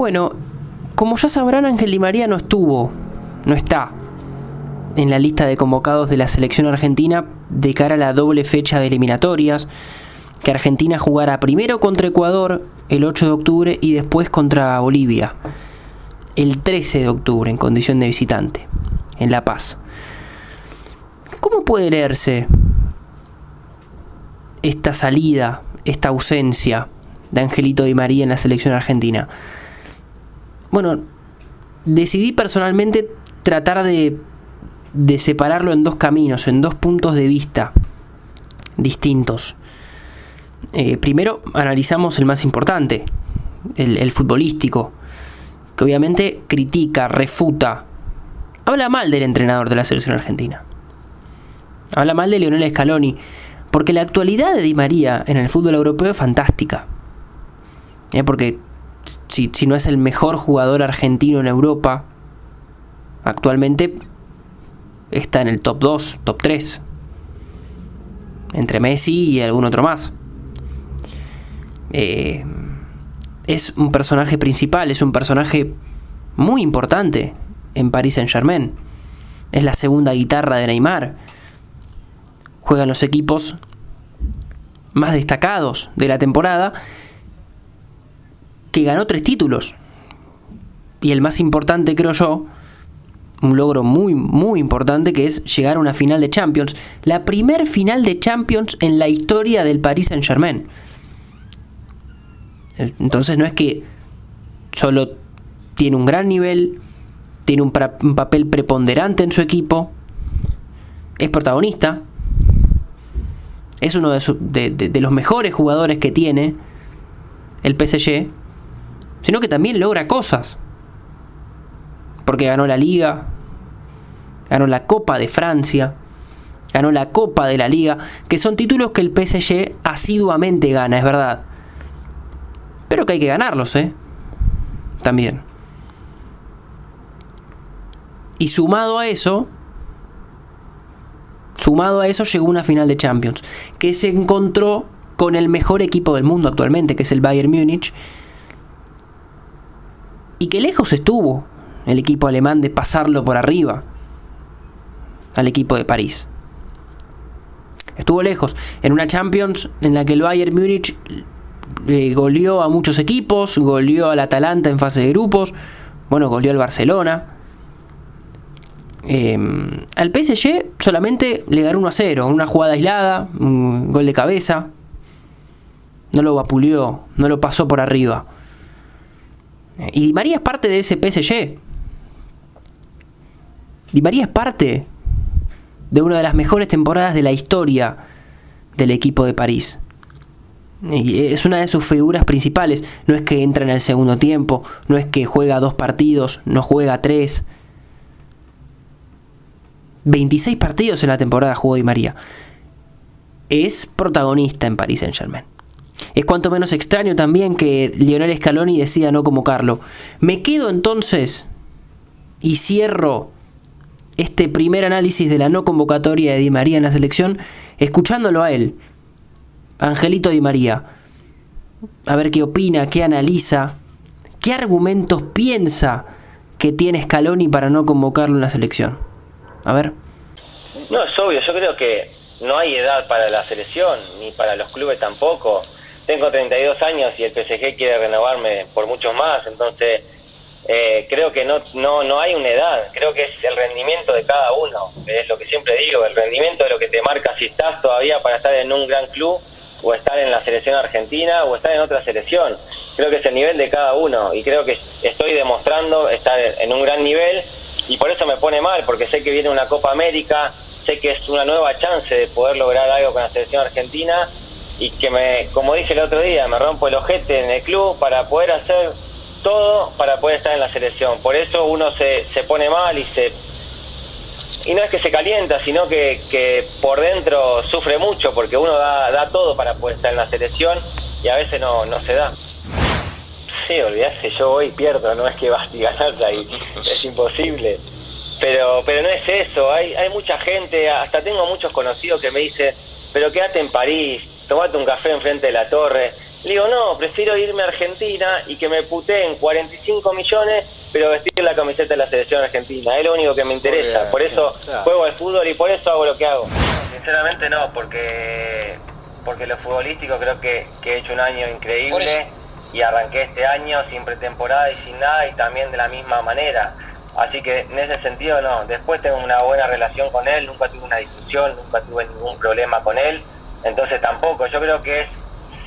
Bueno, como ya sabrán, Ángel Di María no estuvo, no está en la lista de convocados de la selección argentina de cara a la doble fecha de eliminatorias, que Argentina jugará primero contra Ecuador el 8 de octubre y después contra Bolivia el 13 de octubre en condición de visitante, en La Paz. ¿Cómo puede leerse esta salida, esta ausencia de Angelito Di María en la selección argentina? Bueno, decidí personalmente tratar de, separarlo en dos caminos, en dos puntos de vista distintos. Eh, primero analizamos el más importante, el, el, futbolístico, que obviamente critica, refuta, habla mal del entrenador de la selección argentina. Habla mal de Lionel Scaloni, porque la actualidad de Di María en el fútbol europeo es fantástica. Eh, porque si, si no es el mejor jugador argentino en Europa, actualmente está en el top 2, top 3. Entre Messi y algún otro más. Eh, es un personaje principal, es un personaje muy importante en Paris Saint Germain. Es la segunda guitarra de Neymar. Juegan los equipos más destacados de la temporada que ganó tres títulos. Y el más importante, creo yo, un logro muy, muy importante, que es llegar a una final de Champions. La primer final de Champions en la historia del Paris Saint Germain. Entonces no es que solo tiene un gran nivel, tiene un, papel preponderante en su equipo, es protagonista, es uno de, su, de, los mejores jugadores que tiene el PSG, sino que también logra cosas. Porque ganó la liga, ganó la Copa de Francia, ganó la Copa de la Liga, que son títulos que el PSG asiduamente gana, es verdad. Pero que hay que ganarlos, ¿eh? También. Y sumado a eso, sumado a eso llegó una final de Champions, que se encontró con el mejor equipo del mundo actualmente, que es el Bayern Múnich, y que lejos estuvo el equipo alemán de pasarlo por arriba al equipo de París. Estuvo lejos, en una Champions en la que el Bayern Múnich eh, goleó a muchos equipos, goleó al Atalanta en fase de grupos, bueno, goleó al Barcelona. Eh, al PSG solamente le ganó 1 a 0, una jugada aislada, un gol de cabeza. No lo vapuleó, no lo pasó por arriba. Y Di María es parte de ese PSG. Di María es parte de una de las mejores temporadas de la historia del equipo de París. Y es una de sus figuras principales. No es que entra en el segundo tiempo, no es que juega dos partidos, no juega tres. 26 partidos en la temporada jugó Di María. Es protagonista en París Saint Germain. Es cuanto menos extraño también que Lionel Scaloni decida no convocarlo. Me quedo entonces y cierro este primer análisis de la no convocatoria de Di María en la selección escuchándolo a él, Angelito Di María, a ver qué opina, qué analiza, qué argumentos piensa que tiene Scaloni para no convocarlo en la selección. A ver. No, es obvio, yo creo que no hay edad para la selección, ni para los clubes tampoco. Tengo 32 años y el PSG quiere renovarme por muchos más, entonces eh, creo que no, no, no hay una edad, creo que es el rendimiento de cada uno, es lo que siempre digo, el rendimiento de lo que te marca si estás todavía para estar en un gran club o estar en la selección argentina o estar en otra selección. Creo que es el nivel de cada uno y creo que estoy demostrando estar en un gran nivel y por eso me pone mal, porque sé que viene una Copa América, sé que es una nueva chance de poder lograr algo con la selección argentina y que me, como dije el otro día, me rompo el ojete en el club para poder hacer todo para poder estar en la selección. Por eso uno se, se pone mal y se y no es que se calienta, sino que, que por dentro sufre mucho porque uno da, da todo para poder estar en la selección y a veces no, no se da. Sí, olvidarse, yo hoy pierdo, no es que vas a ganar ahí, es imposible. Pero, pero no es eso, hay, hay mucha gente, hasta tengo muchos conocidos que me dicen, pero quédate en París, tomate un café enfrente de la torre, Le digo, no, prefiero irme a Argentina y que me puteen 45 millones, pero vestir la camiseta de la selección argentina. Es lo único que me interesa. por eso juego al fútbol y por eso hago lo que hago. Sinceramente no, porque porque lo futbolístico creo que, que he hecho un año increíble y arranqué este año sin pretemporada y sin nada y también de la misma manera. Así que en ese sentido no, después tengo una buena relación con él, nunca tuve una discusión, nunca tuve ningún problema con él, entonces tampoco, yo creo que es,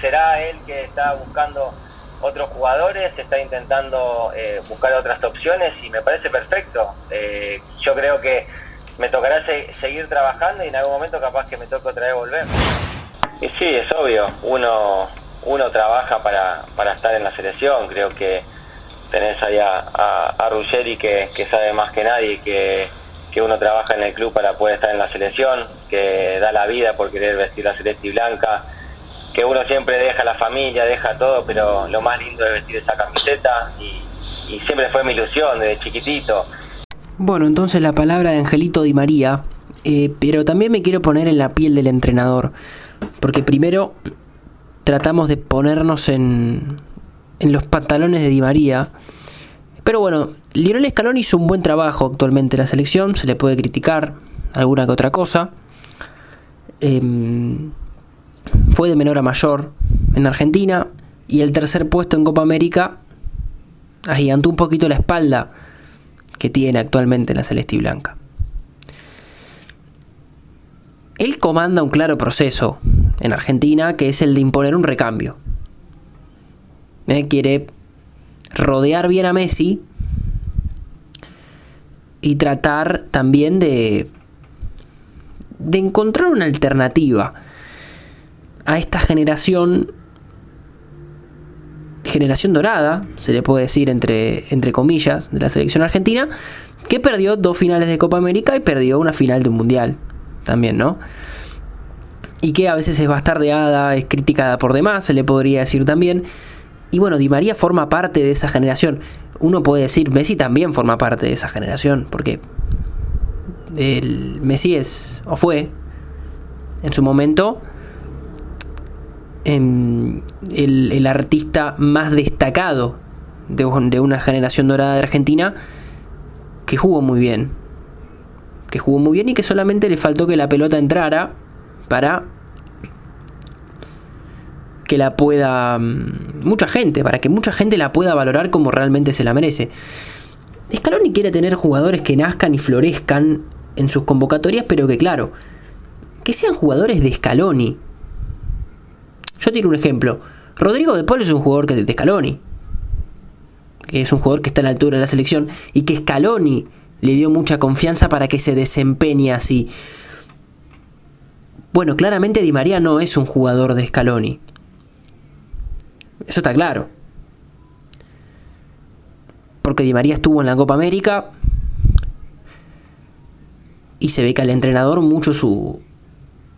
será él que está buscando otros jugadores, está intentando eh, buscar otras opciones y me parece perfecto. Eh, yo creo que me tocará seguir trabajando y en algún momento capaz que me toque otra vez volver. Y sí, es obvio, uno, uno trabaja para, para estar en la selección, creo que tenés ahí a, a, Ruggeri que, que, sabe más que nadie que, que, uno trabaja en el club para poder estar en la selección, que da la vida por querer vestir la celeste y blanca, que uno siempre deja la familia, deja todo, pero lo más lindo es vestir esa camiseta y, y siempre fue mi ilusión desde chiquitito. Bueno, entonces la palabra de Angelito Di María, eh, pero también me quiero poner en la piel del entrenador. Porque primero tratamos de ponernos en, en los pantalones de Di María. Pero bueno, Lionel Scaloni hizo un buen trabajo actualmente en la selección, se le puede criticar alguna que otra cosa. Em, fue de menor a mayor en Argentina y el tercer puesto en Copa América agigantó un poquito la espalda que tiene actualmente en la Celeste Blanca. Él comanda un claro proceso en Argentina que es el de imponer un recambio. ¿Eh? Quiere rodear bien a Messi y tratar también de, de encontrar una alternativa a esta generación generación dorada, se le puede decir entre, entre comillas, de la selección argentina, que perdió dos finales de Copa América y perdió una final de un mundial también, ¿no? Y que a veces es bastardeada, es criticada por demás, se le podría decir también. Y bueno, Di María forma parte de esa generación. Uno puede decir, Messi también forma parte de esa generación, porque el Messi es, o fue, en su momento, em, el, artista más destacado de, de una generación dorada de Argentina que jugó muy bien que jugó muy bien y que solamente le faltó que la pelota entrara para que la pueda mm, mucha gente, para que mucha gente la pueda valorar como realmente se la merece. Scaloni quiere tener jugadores que nazcan y florezcan en sus convocatorias, pero que claro, que sean jugadores de Scaloni. Yo tiro un ejemplo. Rodrigo de Paul es un jugador que de Scaloni. Que es un jugador que está a la altura de la selección y que Scaloni le dio mucha confianza para que se desempeñe así. Bueno, claramente Di María no es un jugador de Scaloni. Eso está claro. Porque Di María estuvo en la Copa América y se ve que al entrenador mucho su,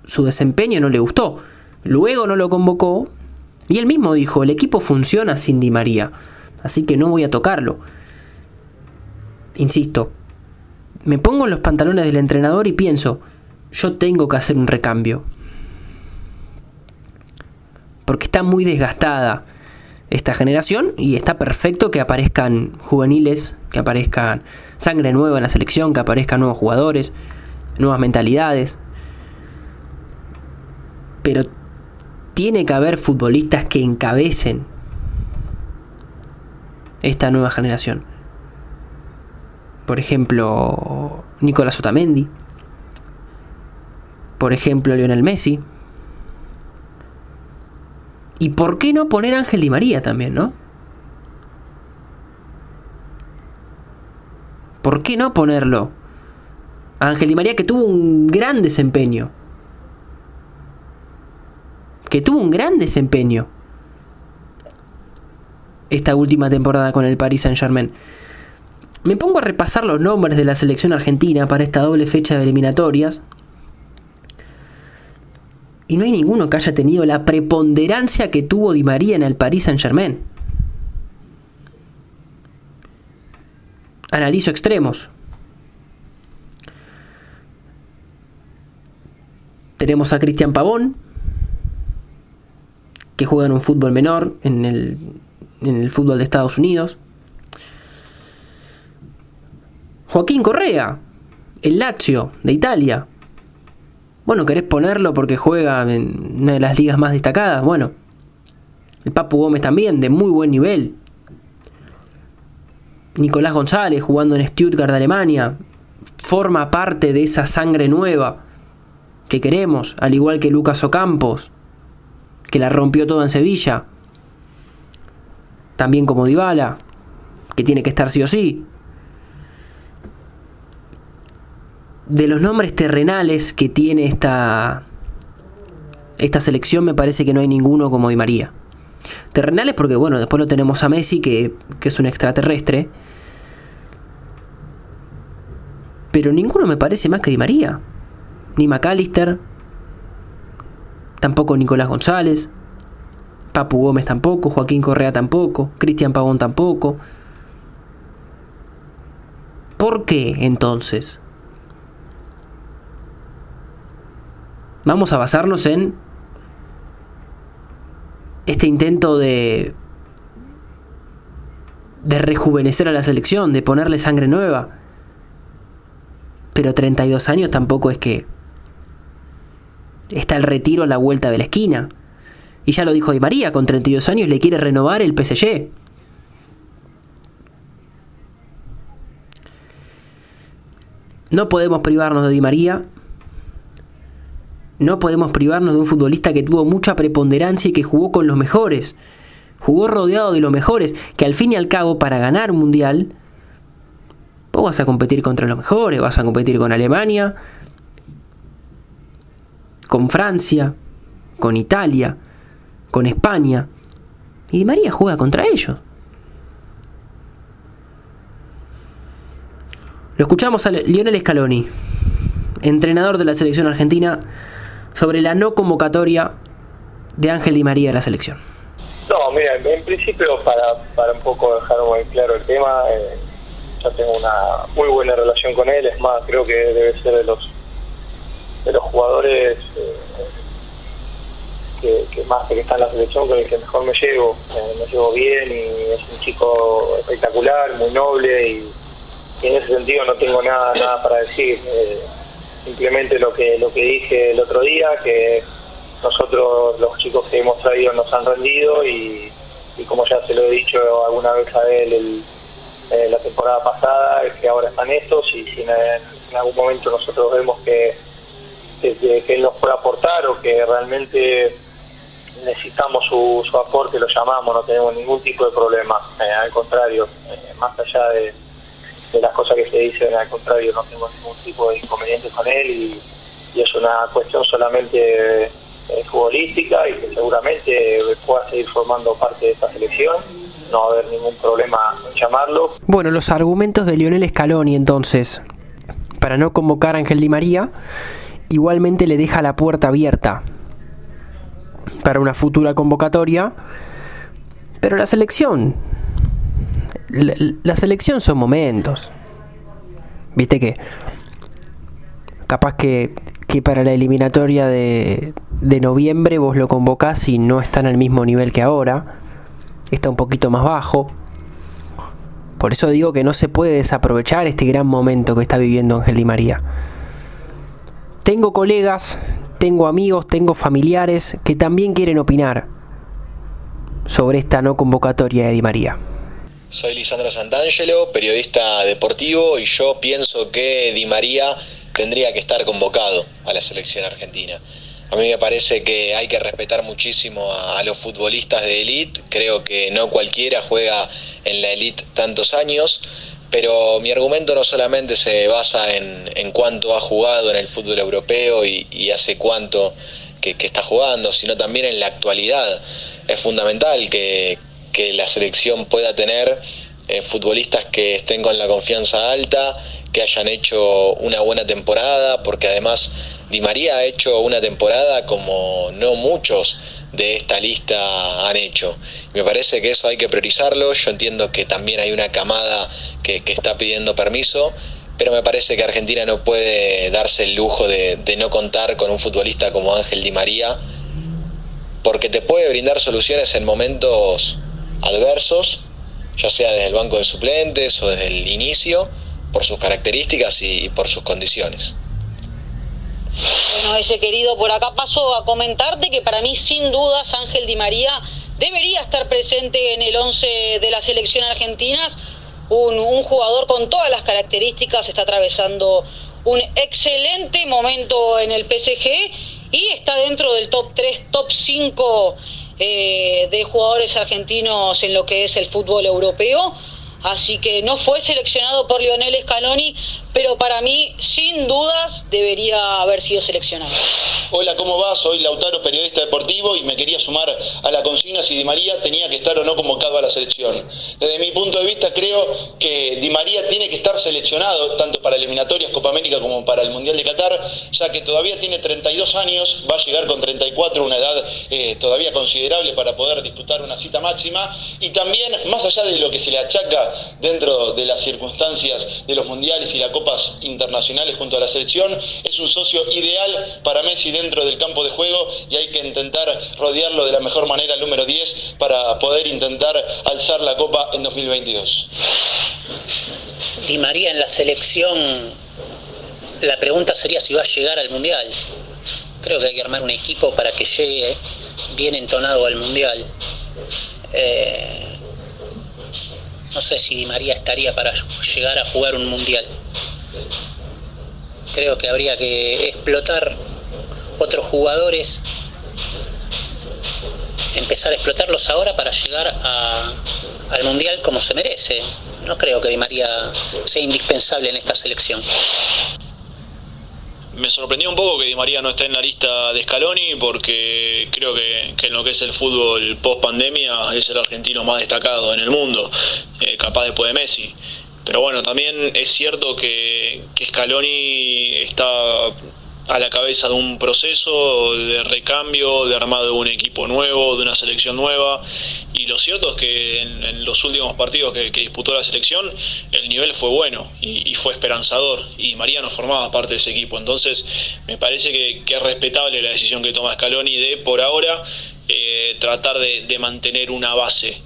su desempeño no le gustó. Luego no lo convocó y él mismo dijo, el equipo funciona sin Di María, así que no voy a tocarlo. Insisto, me pongo en los pantalones del entrenador y pienso, yo tengo que hacer un recambio. Porque está muy desgastada esta generación y está perfecto que aparezcan juveniles, que aparezcan sangre nueva en la selección, que aparezcan nuevos jugadores, nuevas mentalidades. Pero tiene que haber futbolistas que encabecen esta nueva generación por ejemplo, Nicolás Otamendi, por ejemplo, Lionel Messi. ¿Y por qué no poner Ángel Di María también, no? ¿Por qué no ponerlo? Ángel Di María que tuvo un gran desempeño. Que tuvo un gran desempeño. Esta última temporada con el Paris Saint Germain. Me pongo a repasar los nombres de la selección argentina para esta doble fecha de eliminatorias. Y no hay ninguno que haya tenido la preponderancia que tuvo Di María en el Paris Saint Germain. Analizo extremos. Tenemos a Cristian Pavón, que juega en un fútbol menor, en el, en el fútbol de Estados Unidos. Joaquín Correa, el Lazio de Italia. Bueno, ¿querés ponerlo porque juega en una de las ligas más destacadas? Bueno, el Papu Gómez también, de muy buen nivel. Nicolás González jugando en Stuttgart de Alemania. Forma parte de esa sangre nueva que queremos, al igual que Lucas Ocampos, que la rompió toda en Sevilla. También como Dybala, que tiene que estar sí o sí. De los nombres terrenales que tiene esta esta selección me parece que no hay ninguno como Di María. Terrenales porque, bueno, después lo tenemos a Messi, que, que es un extraterrestre. Pero ninguno me parece más que Di María. Ni McAllister. Tampoco Nicolás González. Papu Gómez tampoco. Joaquín Correa tampoco. Cristian Pavón tampoco. ¿Por qué entonces? Vamos a basarnos en este intento de de rejuvenecer a la selección, de ponerle sangre nueva. Pero 32 años tampoco es que está el retiro a la vuelta de la esquina. Y ya lo dijo Di María, con 32 años le quiere renovar el PSG. No podemos privarnos de Di María no podemos privarnos de un futbolista que tuvo mucha preponderancia y que jugó con los mejores. Jugó rodeado de los mejores, que al fin y al cabo para ganar un mundial, vos vas a competir contra los mejores, vas a competir con Alemania, con Francia, con Italia, con España. Y María juega contra ellos. Lo escuchamos a Lionel Scaloni, entrenador de la selección argentina, sobre la no convocatoria de Ángel Di María de la selección. No, mira, en principio para, para un poco dejar muy claro el tema, eh, yo tengo una muy buena relación con él, es más, creo que debe ser de los de los jugadores eh, que, más que está en la selección con el que mejor me llevo, eh, me llevo bien y es un chico espectacular, muy noble y, en ese sentido no tengo nada nada para decir simplemente lo que lo que dije el otro día, que nosotros los chicos que hemos traído nos han rendido y, como ya se lo he dicho alguna vez a él eh, la temporada pasada, es que ahora están estos y si en, algún momento nosotros vemos que, que, él nos puede aportar o que realmente necesitamos su, su aporte, lo llamamos, no tenemos ningún tipo de problema, eh, al contrario, eh, más allá de de las cosas que se dicen, al contrario, no tengo ningún tipo de inconveniente con él y, es una cuestión solamente eh, futbolística y que seguramente pueda seguir formando parte de esta selección. No va a haber ningún problema en llamarlo. Bueno, los argumentos de Lionel Scaloni entonces, para no convocar a Ángel Di María, igualmente le deja la puerta abierta para una futura convocatoria, pero la selección la, selección son momentos. Viste que capaz que, que para la eliminatoria de, de noviembre vos lo convocás y no está en el mismo nivel que ahora. Está un poquito más bajo. Por eso digo que no se puede desaprovechar este gran momento que está viviendo Ángel Di María. Tengo colegas, tengo amigos, tengo familiares que también quieren opinar sobre esta no convocatoria de Di María. Soy Lisandro Santangelo, periodista deportivo, y yo pienso que Di María tendría que estar convocado a la selección argentina. A mí me parece que hay que respetar muchísimo a, los futbolistas de élite. Creo que no cualquiera juega en la élite tantos años, pero mi argumento no solamente se basa en, cuánto ha jugado en el fútbol europeo y, hace cuánto que está jugando, sino también en la actualidad. Es fundamental que, que la selección pueda tener eh, futbolistas que estén con la confianza alta, que hayan hecho una buena temporada, porque además Di María ha hecho una temporada como no muchos de esta lista han hecho. Me parece que eso hay que priorizarlo, yo entiendo que también hay una camada que, está pidiendo permiso, pero me parece que Argentina no puede darse el lujo de, de no contar con un futbolista como Ángel Di María porque te puede brindar soluciones en momentos adversos, ya sea desde el banco de suplentes o desde el inicio, por sus características y por sus condiciones. Bueno, ese querido, por acá paso a comentarte que para mí sin dudas Ángel Di María debería estar presente en el 11 de la selección argentina. Un, un, jugador con todas las características está atravesando un excelente momento en el PSG y está dentro del top 3, top 5 eh, de jugadores argentinos en lo que es el fútbol europeo. Así que no fue seleccionado por Lionel Scaloni, pero para mí, sin dudas, debería haber sido seleccionado. Hola, ¿cómo va? Soy Lautaro, periodista deportivo, y me quería sumar a la consigna si Di María tenía que estar o no convocado a la selección. Desde mi punto de vista, creo que Di María tiene que estar seleccionado, tanto para eliminatorias Copa América como para el Mundial de Qatar, ya que todavía tiene 32 años, va a llegar con 34, una edad eh, todavía considerable para poder disputar una cita máxima, y también, más allá de lo que se le achaca dentro de las circunstancias de los mundiales y la Copa internacionales junto a la selección, es un socio ideal para Messi dentro del campo de juego y hay que intentar rodearlo de la mejor manera el número 10 para poder intentar alzar la Copa en 2022. Di María en la selección, la pregunta sería si va a llegar al Mundial. Creo que hay que armar un equipo para que llegue bien entonado al Mundial. Eh, no sé si Di María estaría para llegar a jugar un mundial. Creo que habría que explotar otros jugadores, empezar a explotarlos ahora para llegar al mundial como se merece. No creo que Di María sea indispensable en esta selección me sorprendió un poco que Di María no esté en la lista de Scaloni porque creo que, en lo que es el fútbol post pandemia es el argentino más destacado en el mundo, eh, capaz después de Messi. Pero bueno, también es cierto que, que Scaloni está a la cabeza de un proceso de recambio, de armado de un equipo nuevo, de una selección nueva. Y lo cierto es que en, los últimos partidos que, disputó la selección, el nivel fue bueno y, fue esperanzador. Y Mariano formaba parte de ese equipo. Entonces, me parece que, es respetable la decisión que toma Scaloni de, por ahora, eh, tratar de mantener una base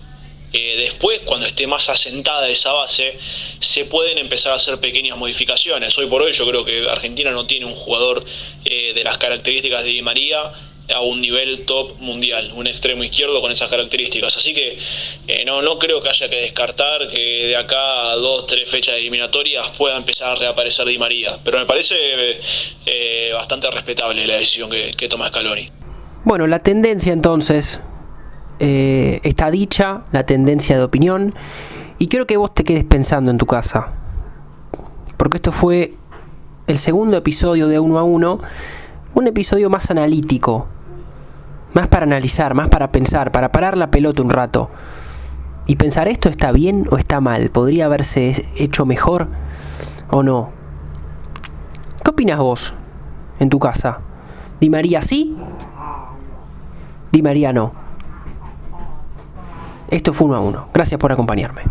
eh, después, cuando esté más asentada esa base, se pueden empezar a hacer pequeñas modificaciones. Hoy por hoy yo creo que Argentina no tiene un jugador eh, de las características de Di María a un nivel top mundial, un extremo izquierdo con esas características. Así que eh, no, no creo que haya que descartar que de acá a dos, tres fechas eliminatorias pueda empezar a reaparecer Di María. Pero me parece bastante respetable la decisión que, que toma Scaloni. Bueno, la tendencia entonces eh, está dicha, la tendencia de opinión, y quiero que vos te quedes pensando en tu casa. Porque esto fue el segundo episodio de Uno a Uno, un episodio más analítico, más para analizar, más para pensar, para parar la pelota un rato. Y pensar esto está bien o está mal, podría haberse hecho mejor o no. ¿Qué opinas vos en tu casa? ¿Di María sí? ¿Di María no? Esto fue uno a uno. Gracias por acompañarme.